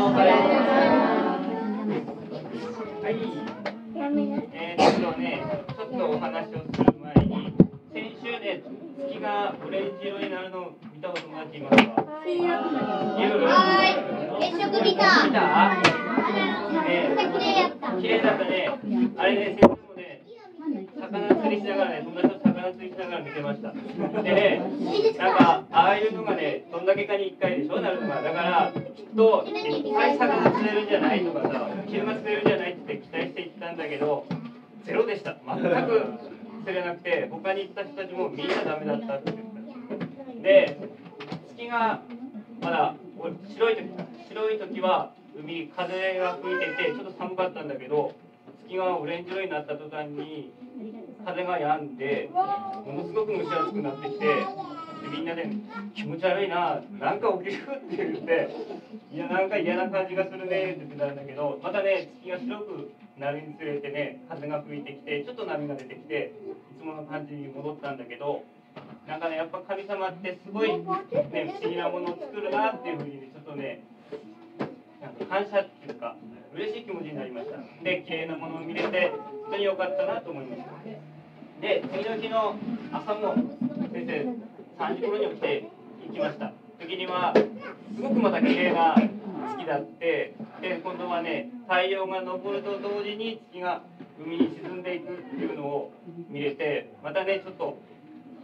おはいます。はい。えー、っとね、ちょっとお話をする前に、先週ね、月がオレンジ色になるのを見たお友達いますかいるはい月食見た見たね綺麗だったね。あれね、先生もね、魚釣りしながらね、友達ました。でね、なんか、ああいうのがね、どんだけかに1回でしょ、なるのが。だから、きっと、いっぱい魚釣れるんじゃないとかさ、昼間釣れるんじゃないって期待して行ったんだけど、ゼロでした。全く釣れなくて、他に行った人たちもみんなダメだったって言った。で、月が、まだ、白い時か、白い時は、海、風が吹いてて、ちょっと寒かったんだけど、月がオレンジ色になった途端に、風が止んで、ものすごく蒸し暑くなってきて、でみんなで気持ち悪いな、なんか起きるって言って、いや、なんか嫌な感じがするねって言ってたんだけど、またね、月が白くなるにつれてね、風が吹いてきて、ちょっと波が出てきて、いつもの感じに戻ったんだけど、なんかね、やっぱ神様ってすごい、ね、不思議なものを作るなっていうふうに、ちょっとね、なんか感謝っていうか、嬉しい気持ちになりました。で、綺麗なものを見れて、本当に良かったなと思いました。で、次の日の朝も先生、3時頃に起きて行きました。時には、すごくまた綺麗な月だって、で、今度はね、太陽が昇ると同時に月が海に沈んでいくっていうのを見れて、またね、ちょっと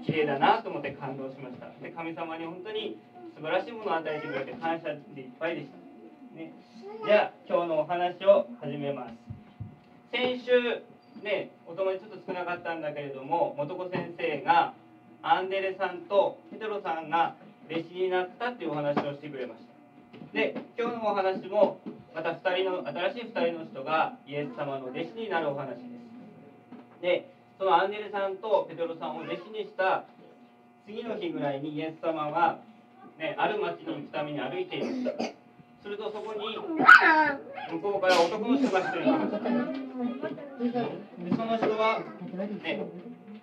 綺麗だなと思って感動しました。で、神様に本当に素晴らしいものを与えてくれて感謝でいっぱいでした。ね、じゃあ今日のお話を始めます。先週ねお友達ちょっと少なかったんだけれども元子先生がアンデレさんとペテロさんが弟子になったっていうお話をしてくれました。で今日のお話もまた2人の新しい2人の人がイエス様の弟子になるお話です。でそのアンデレさんとペテロさんを弟子にした次の日ぐらいにイエス様は、ね、ある町に行くために歩いていましたするとそこに向こうから男の人が一人いました。でその人は、ね、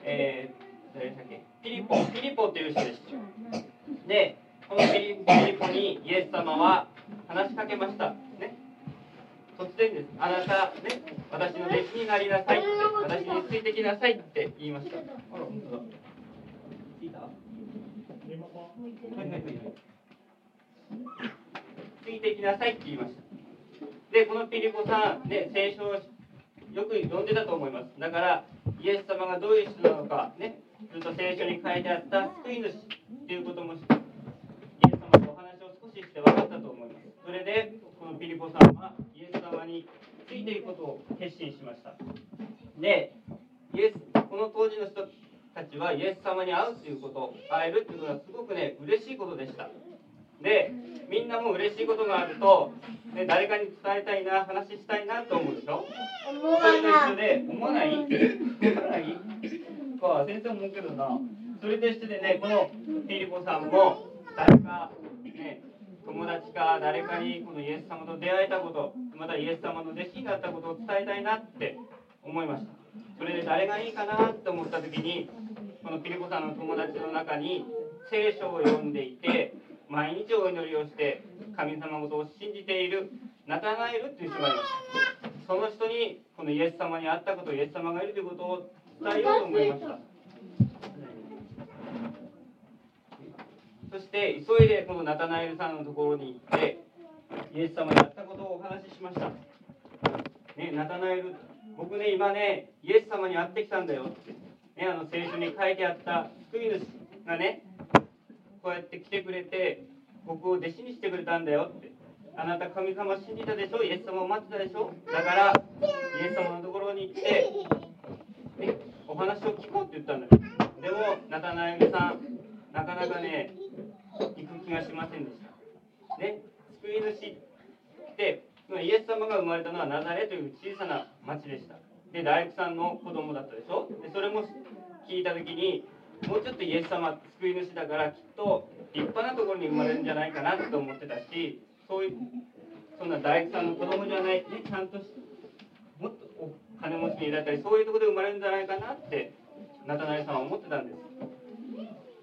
えー、誰でしたっけ？ピリポ、ピリポっていう人でした。で、このピリピリポにイエス様は話しかけました。ね。突然です。あなた、ね、私の弟子になりなさいって、私についてきなさいって言いました。あら、本当だ。聞いた？い。てきなさいって言いました。で、このピリポさん、ね、聖書をよく読んでたと思います。だから、イエス様がどういう人なのか、ね、ずっと聖書に書いてあった救い主っていうことも、イエス様とお話を少しして分かったと思います。それで、このピリポさんは、イエス様についていくことを決心しました。で、イエス、この当時の人たちは、イエス様に会うということ、会えるということはすごくね、嬉しいことでした。でみんなも嬉しいことがあると、ね、誰かに伝えたいな話したいなと思うでしょ？思それとわ一緒で思わない？思わない？か先生思うけどな。それと一緒でねこのピリポさんも誰かね友達か誰かにこのイエス様と出会えたことまたイエス様の弟子になったことを伝えたいなって思いました。それで誰がいいかなって思った時にこのピリポさんの友達の中に聖書を読んでいて毎日お祈りをして神様のことを信じているナタナエルっていう人がいますその人にこのイエス様に会ったことイエス様がいるということを伝えようと思いました。そして急いでこのナタナエルさんのところに行ってイエス様に会ったことをお話ししました。ねナタナエル僕ね今ねイエス様に会ってきたんだよって。ねあの聖書に書いてあった救い主がねこうやって来てくれて僕を弟子にしてくれたんだよって。あなた神様信じたでしょ？イエス様を待ってたでしょ？だからイエス様のところに行って、ね、お話を聞こうって言ったんだよ。でもナタナエルさんなかなかね行く気がしませんでした。ね？救い主ってイエス様が生まれたのはナザレという小さな町でした。で大工さんの子供だったでしょ？でそれも聞いた時にもうちょっとイエス様救い主だからきっと立派なところに生まれるんじゃないかなと思ってたしそういうそんな大工さんの子供じゃない、ね、ちゃんともっとお金持ちにだったりそういうところで生まれるんじゃないかなってナタナエさんは思ってたんです。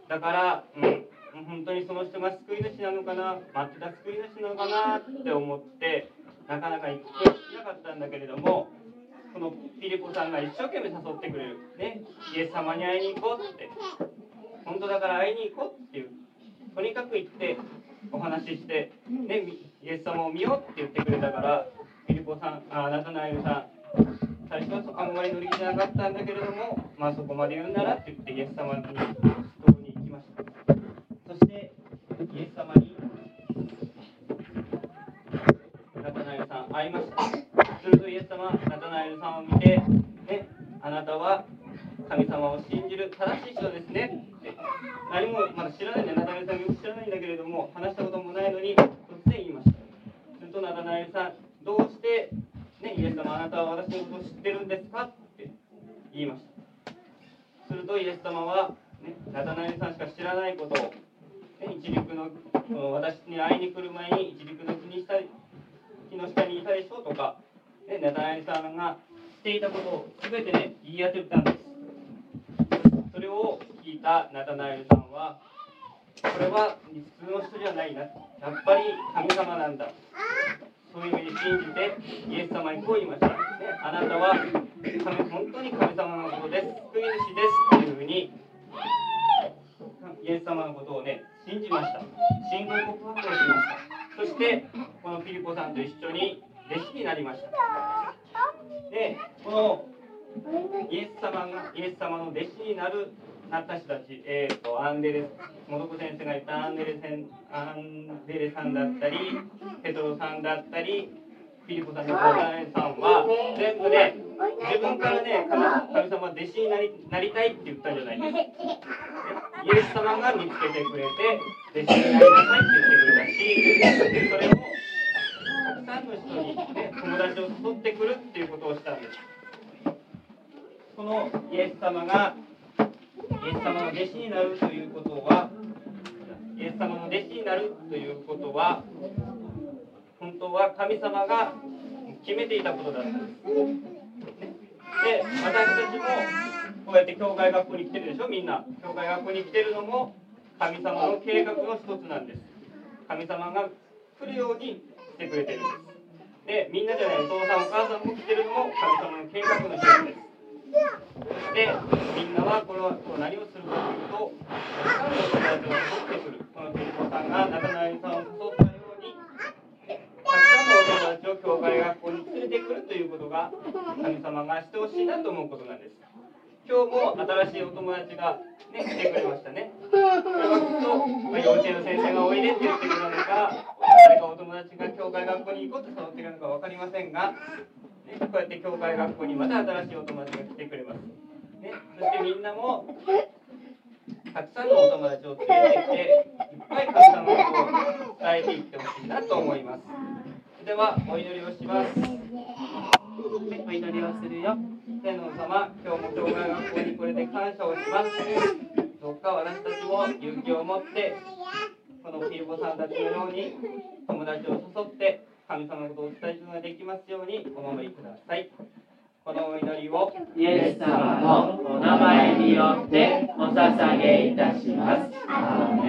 だから、うん、本当にその人が救い主なのかな待ってた救い主なのかなって思ってなかなか行くとしなかったんだけれどものピリポさんが一生懸命誘ってくれる、ね、イエス様に会いに行こうって。本当だから会いに行こうっていう。とにかく行ってお話しして、ね、イエス様を見ようって言ってくれたからピリポさんあナタナエルさん。最初はあんまり乗り気じゃなかったんだけれども、まあ、そこまで言うんならって言ってイエス様に人に行きましたそしてイエス様にナタナエルさん会いましたするとイエス様ナエルさんを見て、ね、あなたは神様を信じる正しい人ですね。って何もまだ知らないんだナタナエルさんよく知らないんだけれども話したこともないのに突然言いました。するとナタナエルさんどうしてね、イエス様あなたは私のことを知ってるんですか？って言いました。するとイエス様は、ね、ナタナエルさんしか知らないことを、ね、一陸の私に会いに来る前に一陸の国下木の下にいたでしょ？とか、ね、ナタナエルさんがしていたことを全てね言い当てたんです。それを聞いたナタナエルさんはこれは普通の人じゃないな。やっぱり神様なんだ。そういうふうに信じてイエス様にこう言いました、ね、あなたは神本当に神様のことです。救い主です。というふうにイエス様のことをね信じました。信仰告白をしました。そしてこのフィリポさんと一緒に弟子になりました。でこのイエス様がイエス様の弟子になるなった人たち、えーと、アンデレモドコ先生が言ったアンデレセンアンデレさんだったりペトロさんだったりフィリポさんのコーダネさんは全部ね自分からね神様弟子になりなりたいって言ったんじゃないですイエス様が見つけてくれて弟子になりなさいって言ってくれたしそれをたくさんの人に、ね、友達を誘ってくるっていうことをしたんです。このイエス様がイエス様の弟子になるということはイエス様の弟子になるということは本当は神様が決めていたことだったんです。で私たちもこうやって教会学校に来てるでしょみんな。教会学校に来てるのも神様の計画の一つなんです。神様が来るようにしてくれてるんですでみんなじゃないお父さんお母さんも来てるのも神様の計画の一つですで、みんなはこの後何をするかというと、たくさんの友達を誘ってくる。このピリコさんが中谷さんを誘ったように、たくさんのお友達を教会学校に連れてくるということが、神様がしてほしいなと思うことなんです。今日も新しいお友達が、ね、来てくれましたね。これはきっと、まあ、幼稚園の先生がおいでって言ってくれるのか、誰かお友達が教会学校に行こうと誘ってるのか分かりませんが、ね、こうやって教会学校にまた新しいお友達が来てくれます。ね、そしてみんなもたくさんのお友達を連れてきていっぱい神様のことを伝えていってほしいなと思います。ではお祈りをします。はい、お祈りをするよ。天皇様、今日も教会学校にこれで感謝をします。どうか私たちも勇気を持ってこのピーポさんたちのように友達を誘って神様のことを伝えするのができますようにお守りください。このお祈りをイエス様のお名前によってお捧げいたします。アーメン